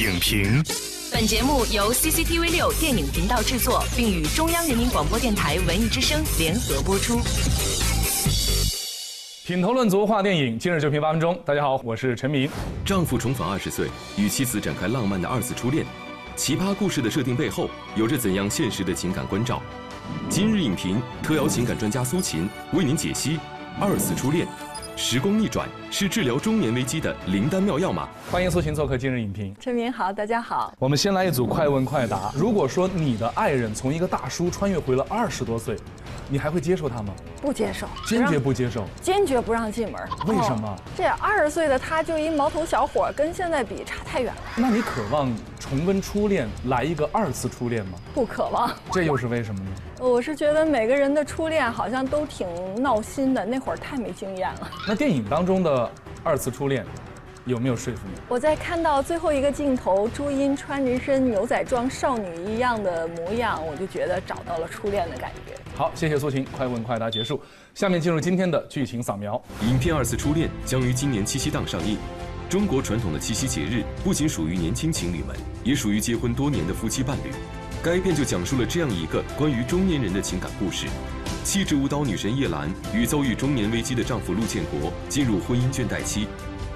影评。本节目由 CCTV 六电影频道制作，并与中央人民广播电台文艺之声联合播出。品头论足话电影，今日就评八分钟。大家好，我是陈明。丈夫重返二十岁，与妻子展开浪漫的二次初恋，奇葩故事的设定背后有着怎样现实的情感关照？今日影评特邀情感专家苏秦为您解析二次初恋。时光逆转是治疗中年危机的灵丹妙药吗？欢迎苏秦做客今日影评。陈明好，大家好。我们先来一组快问快答。如果说你的爱人从一个大叔穿越回了二十多岁，你还会接受他吗？不接受，坚决不接受。坚决不让进门。为什么？这二十岁的他就一毛头小伙，跟现在比差太远了。那你渴望重温初恋，来一个二次初恋吗？不渴望。这又是为什么呢？我是觉得每个人的初恋好像都挺闹心的，那会儿太没经验了。那电影当中的二次初恋，有没有说服你？我在看到最后一个镜头，朱茵穿着一身牛仔装，少女一样的模样，我就觉得找到了初恋的感觉。好，谢谢苏晴，快问快答结束。下面进入今天的剧情扫描。影片《二次初恋》将于今年七夕档上映。中国传统的七夕节日不仅属于年轻情侣们，也属于结婚多年的夫妻伴侣。该片就讲述了这样一个关于中年人的情感故事：气质舞蹈女神叶兰与遭遇中年危机的丈夫陆建国进入婚姻倦怠期，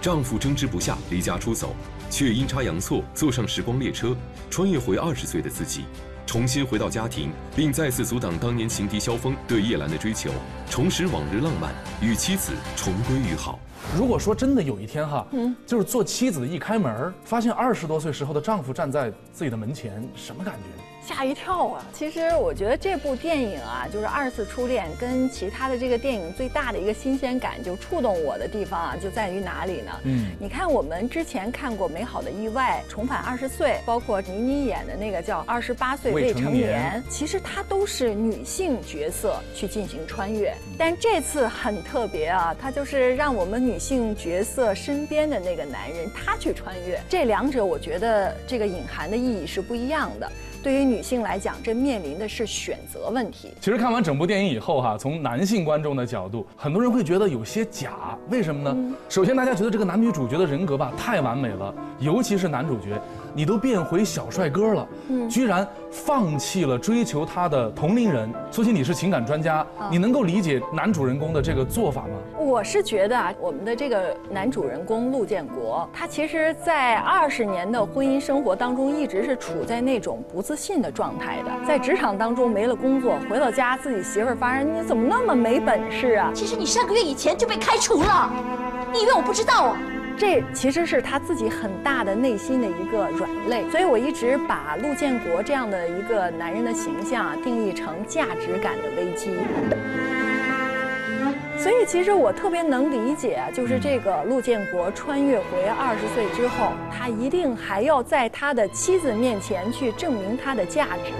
丈夫争执不下离家出走，却阴差阳错坐上时光列车，穿越回二十岁的自己，重新回到家庭，并再次阻挡当年情敌萧峰对叶兰的追求，重拾往日浪漫，与妻子重归于好。如果说真的有一天哈，嗯，就是做妻子的一开门，发现二十多岁时候的丈夫站在自己的门前，什么感觉？吓一跳啊！其实我觉得这部电影啊，就是二次初恋，跟其他的这个电影最大的一个新鲜感，就触动我的地方啊，就在于哪里呢？嗯，你看我们之前看过《美好的意外》《重返二十岁》，包括倪妮演的那个叫《二十八岁未成年》，其实它都是女性角色去进行穿越，但这次很特别啊，它就是让我们女性角色身边的那个男人他去穿越，这两者我觉得这个隐含的意义是不一样的。对于女性来讲，这面临的是选择问题。其实看完整部电影以后，哈，从男性观众的角度，很多人会觉得有些假。为什么呢？首先，大家觉得这个男女主角的人格吧太完美了，尤其是男主角。你都变回小帅哥了，嗯，居然放弃了追求他的同龄人。苏青，你是情感专家，你能够理解男主人公的这个做法吗？我是觉得啊，我们的这个男主人公陆建国，他其实，在二十年的婚姻生活当中，一直是处在那种不自信的状态的。在职场当中没了工作，回到家自己媳妇儿发现你怎么那么没本事啊？其实你上个月以前就被开除了，你以为我不知道啊？这其实是他自己很大的内心的一个软肋，所以我一直把陆建国这样的一个男人的形象啊定义成价值感的危机。所以其实我特别能理解，就是这个陆建国穿越回二十岁之后，他一定还要在他的妻子面前去证明他的价值。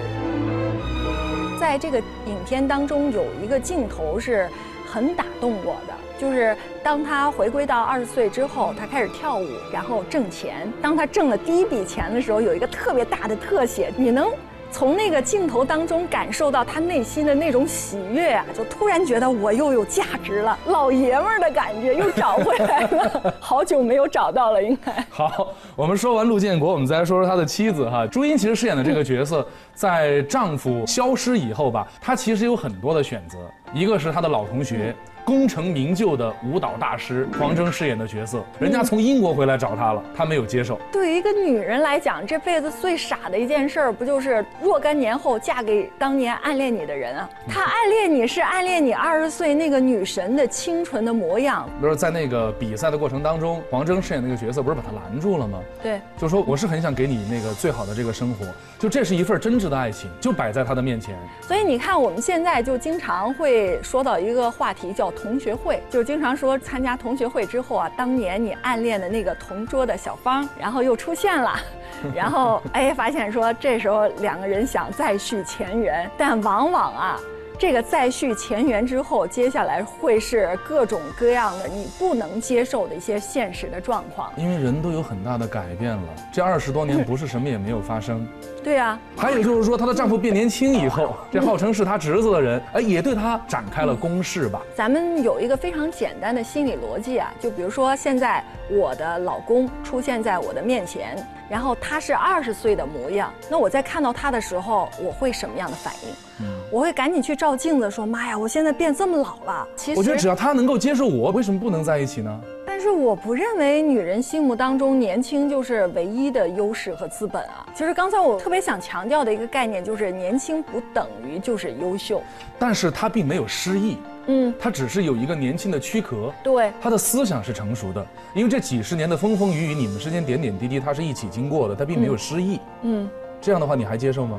在这个影片当中有一个镜头是很打动我的。就是当他回归到二十岁之后，他开始跳舞，然后挣钱。当他挣了第一笔钱的时候，有一个特别大的特写，你能从那个镜头当中感受到他内心的那种喜悦啊！就突然觉得我又有价值了，老爷们儿的感觉又找回来了，好久没有找到了，应该。好，我们说完陆建国，我们再来说说他的妻子哈。朱茵其实饰演的这个角色，在丈夫消失以后吧，她其实有很多的选择，一个是她的老同学。功成名就的舞蹈大师黄征饰演的角色，人家从英国回来找他了，他没有接受。对于一个女人来讲，这辈子最傻的一件事儿，不就是若干年后嫁给当年暗恋你的人啊？他暗恋你是暗恋你二十岁那个女神的清纯的模样。比如在那个比赛的过程当中，黄征饰演那个角色不是把他拦住了吗？对，就说我是很想给你那个最好的这个生活，就这是一份真挚的爱情，就摆在他的面前。所以你看，我们现在就经常会说到一个话题叫。同学会就经常说参加同学会之后啊，当年你暗恋的那个同桌的小芳，然后又出现了，然后哎发现说这时候两个人想再续前缘，但往往啊，这个再续前缘之后，接下来会是各种各样的你不能接受的一些现实的状况。因为人都有很大的改变了，这二十多年不是什么也没有发生。对啊，还有就是说，她的丈夫变年轻以后，这号称是她侄子的人，哎，也对她展开了攻势吧？咱们有一个非常简单的心理逻辑啊，就比如说现在我的老公出现在我的面前，然后他是二十岁的模样，那我在看到他的时候，我会什么样的反应？我会赶紧去照镜子，说妈呀，我现在变这么老了。其实我觉得只要他能够接受我，为什么不能在一起呢？但是我不认为女人心目当中年轻就是唯一的优势和资本啊。其实刚才我特别想强调的一个概念就是，年轻不等于就是优秀。但是她并没有失忆，嗯，她只是有一个年轻的躯壳。对，她的思想是成熟的，因为这几十年的风风雨雨，你们之间点点滴滴，她是一起经过的，她并没有失忆。嗯，这样的话，你还接受吗？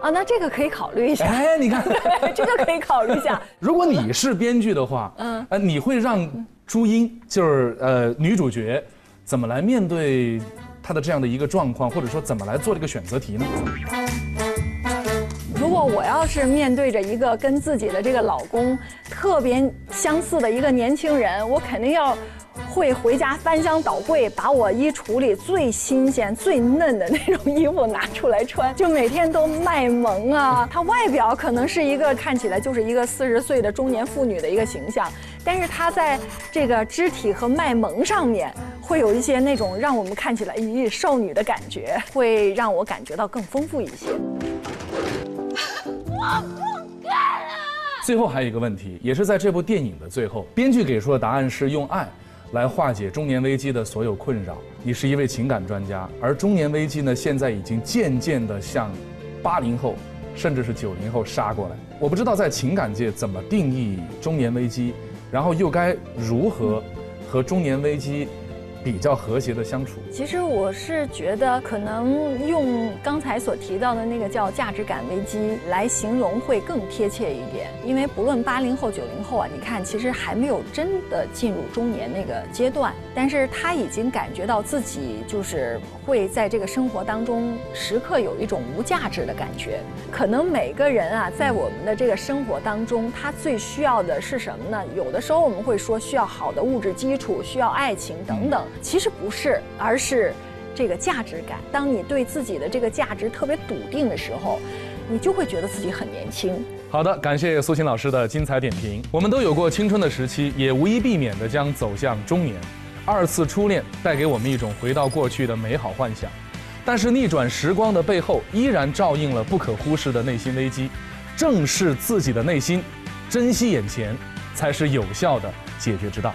啊，那这个可以考虑一下，哎，你看，这个可以考虑一下。如果你是编剧的话，嗯，呃，你会让朱茵，就是呃女主角，怎么来面对她的这样的一个状况，或者说怎么来做这个选择题呢？如果我要是面对着一个跟自己的这个老公特别相似的一个年轻人，我肯定要会回家翻箱倒柜，把我衣橱里最新鲜、最嫩的那种衣服拿出来穿，就每天都卖萌啊。她外表可能是一个看起来就是一个四十岁的中年妇女的一个形象，但是她在这个肢体和卖萌上面。会有一些那种让我们看起来咦少女的感觉，会让我感觉到更丰富一些。最后还有一个问题，也是在这部电影的最后，编剧给出的答案是用爱来化解中年危机的所有困扰。你是一位情感专家，而中年危机呢，现在已经渐渐地向八零后，甚至是九零后杀过来。我不知道在情感界怎么定义中年危机，然后又该如何和中年危机比较和谐的相处。其实我是觉得，可能用刚才所提到的那个叫价值感危机来形容会更贴切一点。因为不论八零后、九零后啊，你看其实还没有真的进入中年那个阶段，但是他已经感觉到自己就是会在这个生活当中时刻有一种无价值的感觉。可能每个人啊，在我们的这个生活当中，他最需要的是什么呢？有的时候我们会说需要好的物质基础，需要爱情等等。其实不是，而是这个价值感。当你对自己的这个价值特别笃定的时候，你就会觉得自己很年轻。好的，感谢苏青老师的精彩点评。我们都有过青春的时期，也无一避免的将走向中年。二次初恋带给我们一种回到过去的美好幻想，但是逆转时光的背后，依然照应了不可忽视的内心危机。正视自己的内心，珍惜眼前，才是有效的解决之道。